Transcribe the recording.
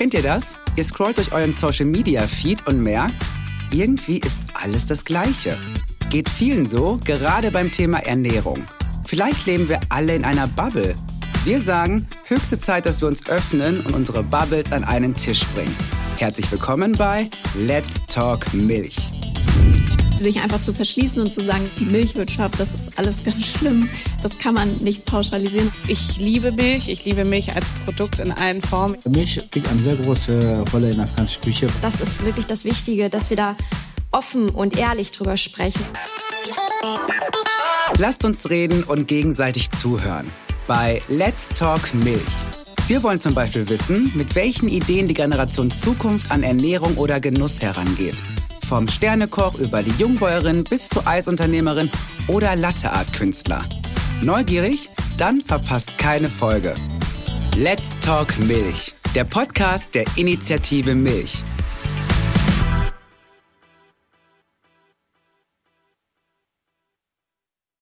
Kennt ihr das? Ihr scrollt durch euren Social Media Feed und merkt, irgendwie ist alles das Gleiche. Geht vielen so, gerade beim Thema Ernährung. Vielleicht leben wir alle in einer Bubble. Wir sagen, höchste Zeit, dass wir uns öffnen und unsere Bubbles an einen Tisch bringen. Herzlich willkommen bei Let's Talk Milch sich einfach zu verschließen und zu sagen, die Milchwirtschaft, das ist alles ganz schlimm, das kann man nicht pauschalisieren. Ich liebe Milch, ich liebe Milch als Produkt in allen Formen. Milch spielt eine sehr große Rolle in der afghanischen Küche. Das ist wirklich das Wichtige, dass wir da offen und ehrlich drüber sprechen. Lasst uns reden und gegenseitig zuhören. Bei Let's Talk Milch. Wir wollen zum Beispiel wissen, mit welchen Ideen die Generation Zukunft an Ernährung oder Genuss herangeht. Vom Sternekoch über die Jungbäuerin bis zur Eisunternehmerin oder Latteart-Künstler. Neugierig? Dann verpasst keine Folge. Let's Talk Milch, der Podcast der Initiative Milch.